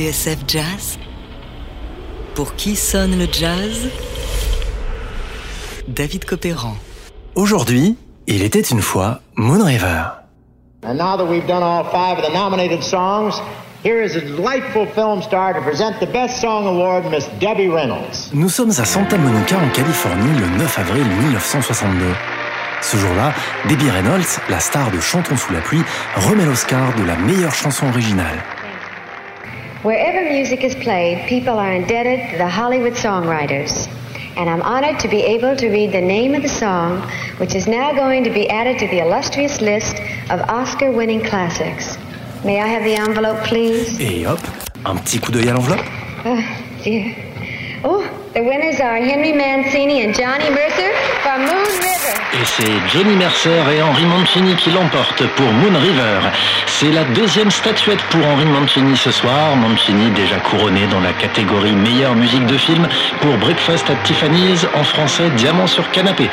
TSF Jazz Pour qui sonne le jazz? David Copéran. Aujourd'hui, il était une fois Moon River. And now that we've done all five of the nominated songs, here is a delightful film star to present the Best Song Award, Miss Debbie Reynolds. Nous sommes à Santa Monica en Californie le 9 avril 1962. Ce jour-là, Debbie Reynolds, la star de Chantons sous la pluie, remet l'Oscar de la meilleure chanson originale. Wherever music is played, people are indebted to the Hollywood songwriters. And I'm honored to be able to read the name of the song, which is now going to be added to the illustrious list of Oscar winning classics. May I have the envelope, please? Et hop, un petit coup d'œil à l'enveloppe. Oh, dear. Oh, the winners are Henry Mancini and Johnny Mercer from Moon River. Et c'est Johnny Mercer et Henry Mancini qui l'emportent pour Moon River. C'est la deuxième statuette pour Henry Mancini ce soir. Mancini déjà couronné dans la catégorie meilleure musique de film pour Breakfast at Tiffany's, en français Diamant sur canapé.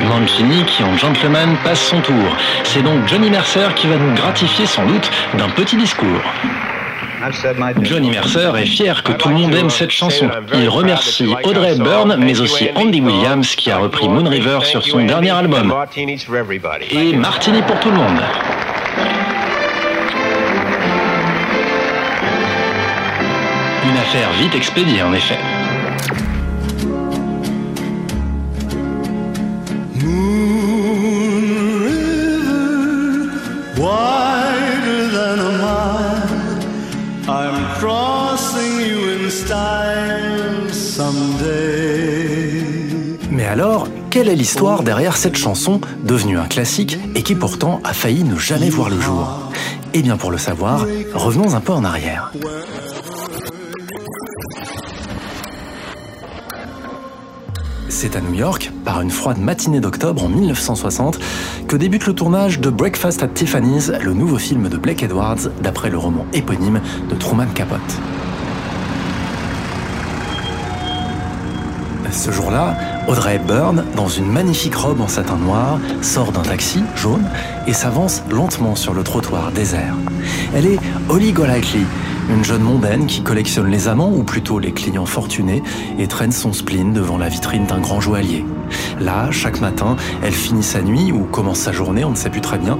Mancini qui en gentleman passe son tour. C'est donc Johnny Mercer qui va nous gratifier sans doute d'un petit discours. Johnny Mercer est fier que tout le monde aime cette chanson. Il remercie Audrey Hepburn, mais aussi Andy Williams qui a repris Moon River sur son dernier album. Et Martini pour tout le monde. Une affaire vite expédiée en effet. Alors, quelle est l'histoire derrière cette chanson devenue un classique et qui pourtant a failli ne jamais voir le jour? Eh bien pour le savoir, revenons un peu en arrière. C'est à New York, par une froide matinée d'octobre en 1960, que débute le tournage de Breakfast at Tiffany's, le nouveau film de Blake Edwards d'après le roman éponyme de Truman Capote. Ce jour-là, Audrey Hepburn, dans une magnifique robe en satin noir, sort d'un taxi jaune et s'avance lentement sur le trottoir désert. Elle est Holly Golightly, une jeune mondaine qui collectionne les amants, ou plutôt les clients fortunés, et traîne son spleen devant la vitrine d'un grand joaillier. Là, chaque matin, elle finit sa nuit, ou commence sa journée, on ne sait plus très bien,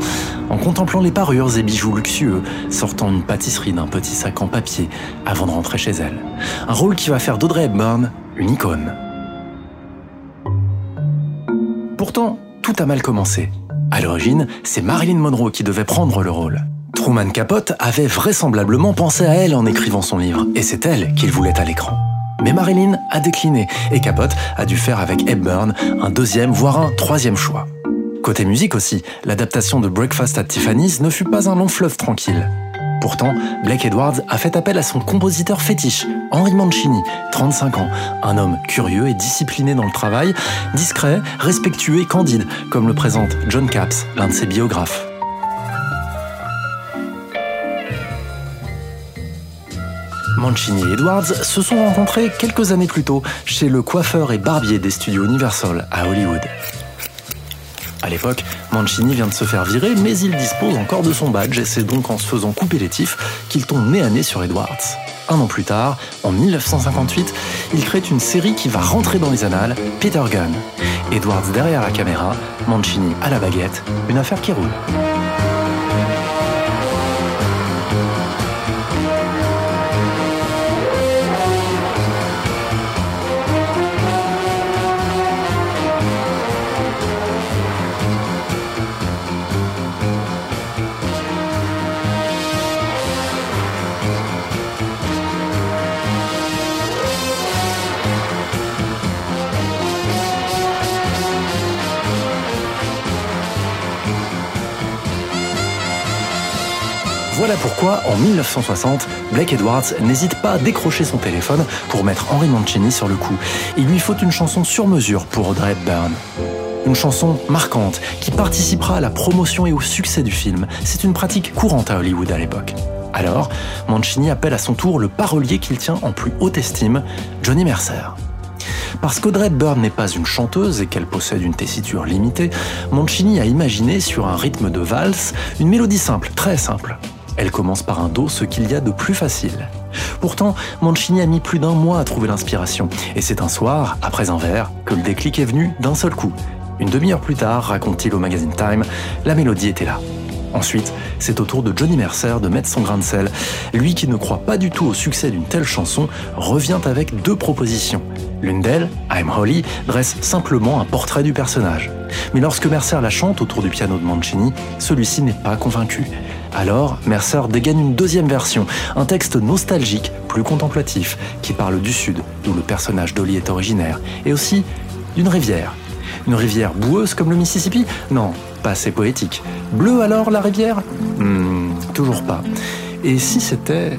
en contemplant les parures et bijoux luxueux, sortant une pâtisserie d'un petit sac en papier, avant de rentrer chez elle. Un rôle qui va faire d'Audrey Hepburn une icône. Pourtant, tout a mal commencé. À l'origine, c'est Marilyn Monroe qui devait prendre le rôle. Truman Capote avait vraisemblablement pensé à elle en écrivant son livre, et c'est elle qu'il voulait à l'écran. Mais Marilyn a décliné, et Capote a dû faire avec Hepburn un deuxième, voire un troisième choix. Côté musique aussi, l'adaptation de Breakfast at Tiffany's ne fut pas un long fleuve tranquille. Pourtant, Blake Edwards a fait appel à son compositeur fétiche, Henry Mancini, 35 ans, un homme curieux et discipliné dans le travail, discret, respectueux et candide, comme le présente John Capps, l'un de ses biographes. Mancini et Edwards se sont rencontrés quelques années plus tôt chez le coiffeur et barbier des studios Universal à Hollywood. À l'époque, Mancini vient de se faire virer, mais il dispose encore de son badge et c'est donc en se faisant couper les tifs qu'il tombe nez à nez sur Edwards. Un an plus tard, en 1958, il crée une série qui va rentrer dans les annales, Peter Gunn. Edwards derrière la caméra, Mancini à la baguette, une affaire qui roule. Voilà pourquoi, en 1960, Blake Edwards n'hésite pas à décrocher son téléphone pour mettre Henry Mancini sur le coup. Il lui faut une chanson sur mesure pour Audrey Hepburn. Une chanson marquante qui participera à la promotion et au succès du film. C'est une pratique courante à Hollywood à l'époque. Alors, Mancini appelle à son tour le parolier qu'il tient en plus haute estime, Johnny Mercer. Parce qu'Audrey Hepburn n'est pas une chanteuse et qu'elle possède une tessiture limitée, Mancini a imaginé sur un rythme de valse une mélodie simple, très simple. Elle commence par un Do, ce qu'il y a de plus facile. Pourtant, Mancini a mis plus d'un mois à trouver l'inspiration. Et c'est un soir, après un verre, que le déclic est venu d'un seul coup. Une demi-heure plus tard, raconte-t-il au magazine Time, la mélodie était là. Ensuite, c'est au tour de Johnny Mercer de mettre son grain de sel. Lui qui ne croit pas du tout au succès d'une telle chanson revient avec deux propositions. L'une d'elles, I'm Holly, dresse simplement un portrait du personnage. Mais lorsque Mercer la chante autour du piano de Mancini, celui-ci n'est pas convaincu. Alors, Mercer dégaine une deuxième version, un texte nostalgique, plus contemplatif, qui parle du Sud, d'où le personnage d'Holly est originaire, et aussi d'une rivière. Une rivière boueuse comme le Mississippi? Non, pas assez poétique. Bleu alors la rivière? Hmm, Toujours pas. Et si c'était...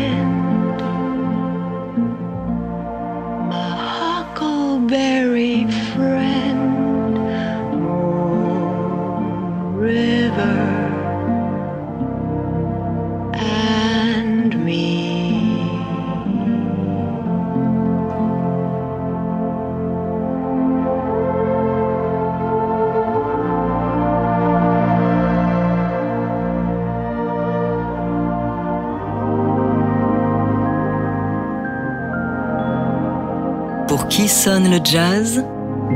Qui sonne le jazz?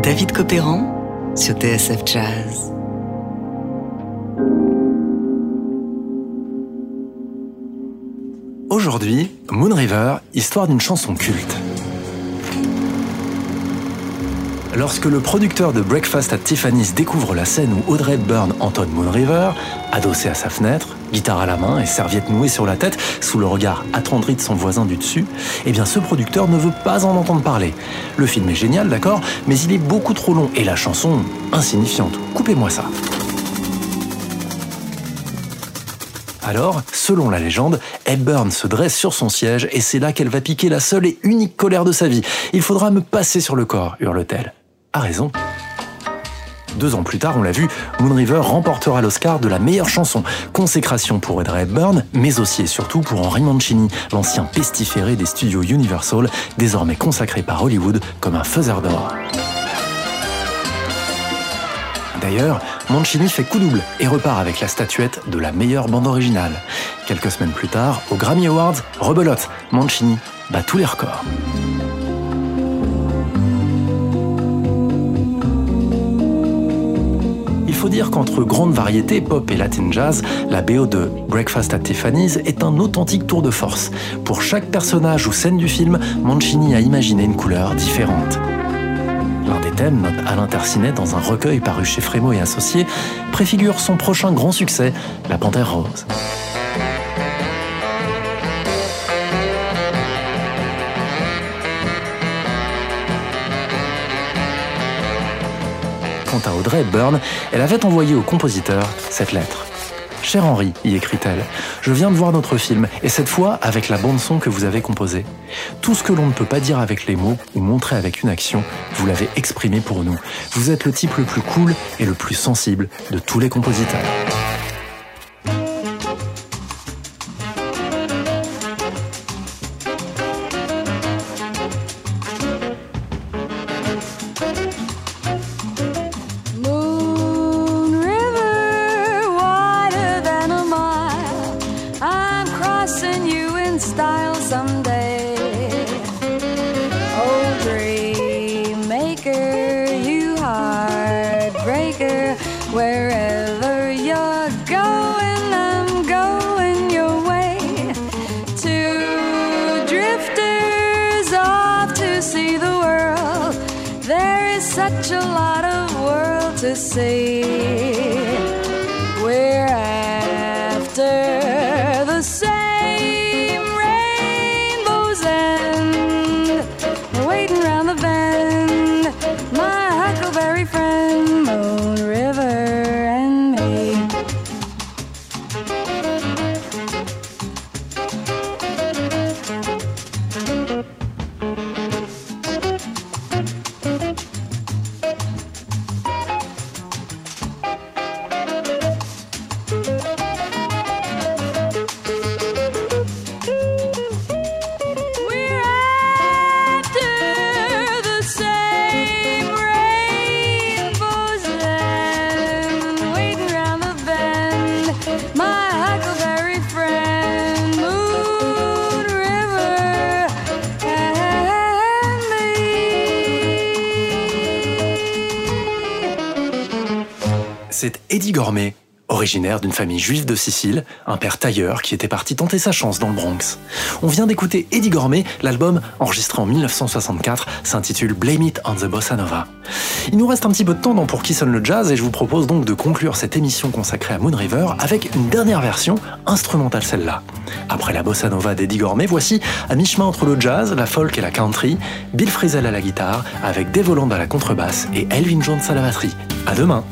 David Copéran sur TSF Jazz. Aujourd'hui, Moon River, histoire d'une chanson culte. Lorsque le producteur de Breakfast at Tiffany's découvre la scène où Audrey Hepburn entonne Moon River, adossé à sa fenêtre, guitare à la main et serviette nouée sur la tête, sous le regard attendri de son voisin du dessus, eh bien ce producteur ne veut pas en entendre parler. Le film est génial, d'accord, mais il est beaucoup trop long et la chanson insignifiante. Coupez-moi ça. Alors, selon la légende, Hepburn se dresse sur son siège et c'est là qu'elle va piquer la seule et unique colère de sa vie. Il faudra me passer sur le corps, hurle-t-elle a raison. Deux ans plus tard, on l'a vu, Moon River remportera l'Oscar de la meilleure chanson, consécration pour Audrey Hepburn, mais aussi et surtout pour Henry Mancini, l'ancien pestiféré des studios Universal, désormais consacré par Hollywood comme un faiseur d'or. D'ailleurs, Mancini fait coup double et repart avec la statuette de la meilleure bande originale. Quelques semaines plus tard, aux Grammy Awards, rebelote, Mancini bat tous les records. Faut dire qu'entre grande variété pop et latin jazz, la BO de Breakfast at Tiffany's est un authentique tour de force. Pour chaque personnage ou scène du film, Mancini a imaginé une couleur différente. L'un des thèmes, note Alain Tercinet dans un recueil paru chez Frémo et Associés, préfigure son prochain grand succès, La Panthère Rose. À Audrey Hepburn, elle avait envoyé au compositeur cette lettre. Cher Henri, y écrit-elle, je viens de voir notre film, et cette fois avec la bande-son que vous avez composée. Tout ce que l'on ne peut pas dire avec les mots ou montrer avec une action, vous l'avez exprimé pour nous. Vous êtes le type le plus cool et le plus sensible de tous les compositeurs. Such a lot of world to see. C'est Eddie Gormé, originaire d'une famille juive de Sicile, un père tailleur qui était parti tenter sa chance dans le Bronx. On vient d'écouter Eddie Gormé, l'album, enregistré en 1964, s'intitule Blame It on the Bossa Nova. Il nous reste un petit peu de temps dans Pour qui sonne le jazz et je vous propose donc de conclure cette émission consacrée à Moon River avec une dernière version, instrumentale celle-là. Après la Bossa Nova d'Eddie Gormé, voici, à mi-chemin entre le jazz, la folk et la country, Bill Frisell à la guitare, avec Dave Holland à la contrebasse et Elvin Jones à la batterie. À demain!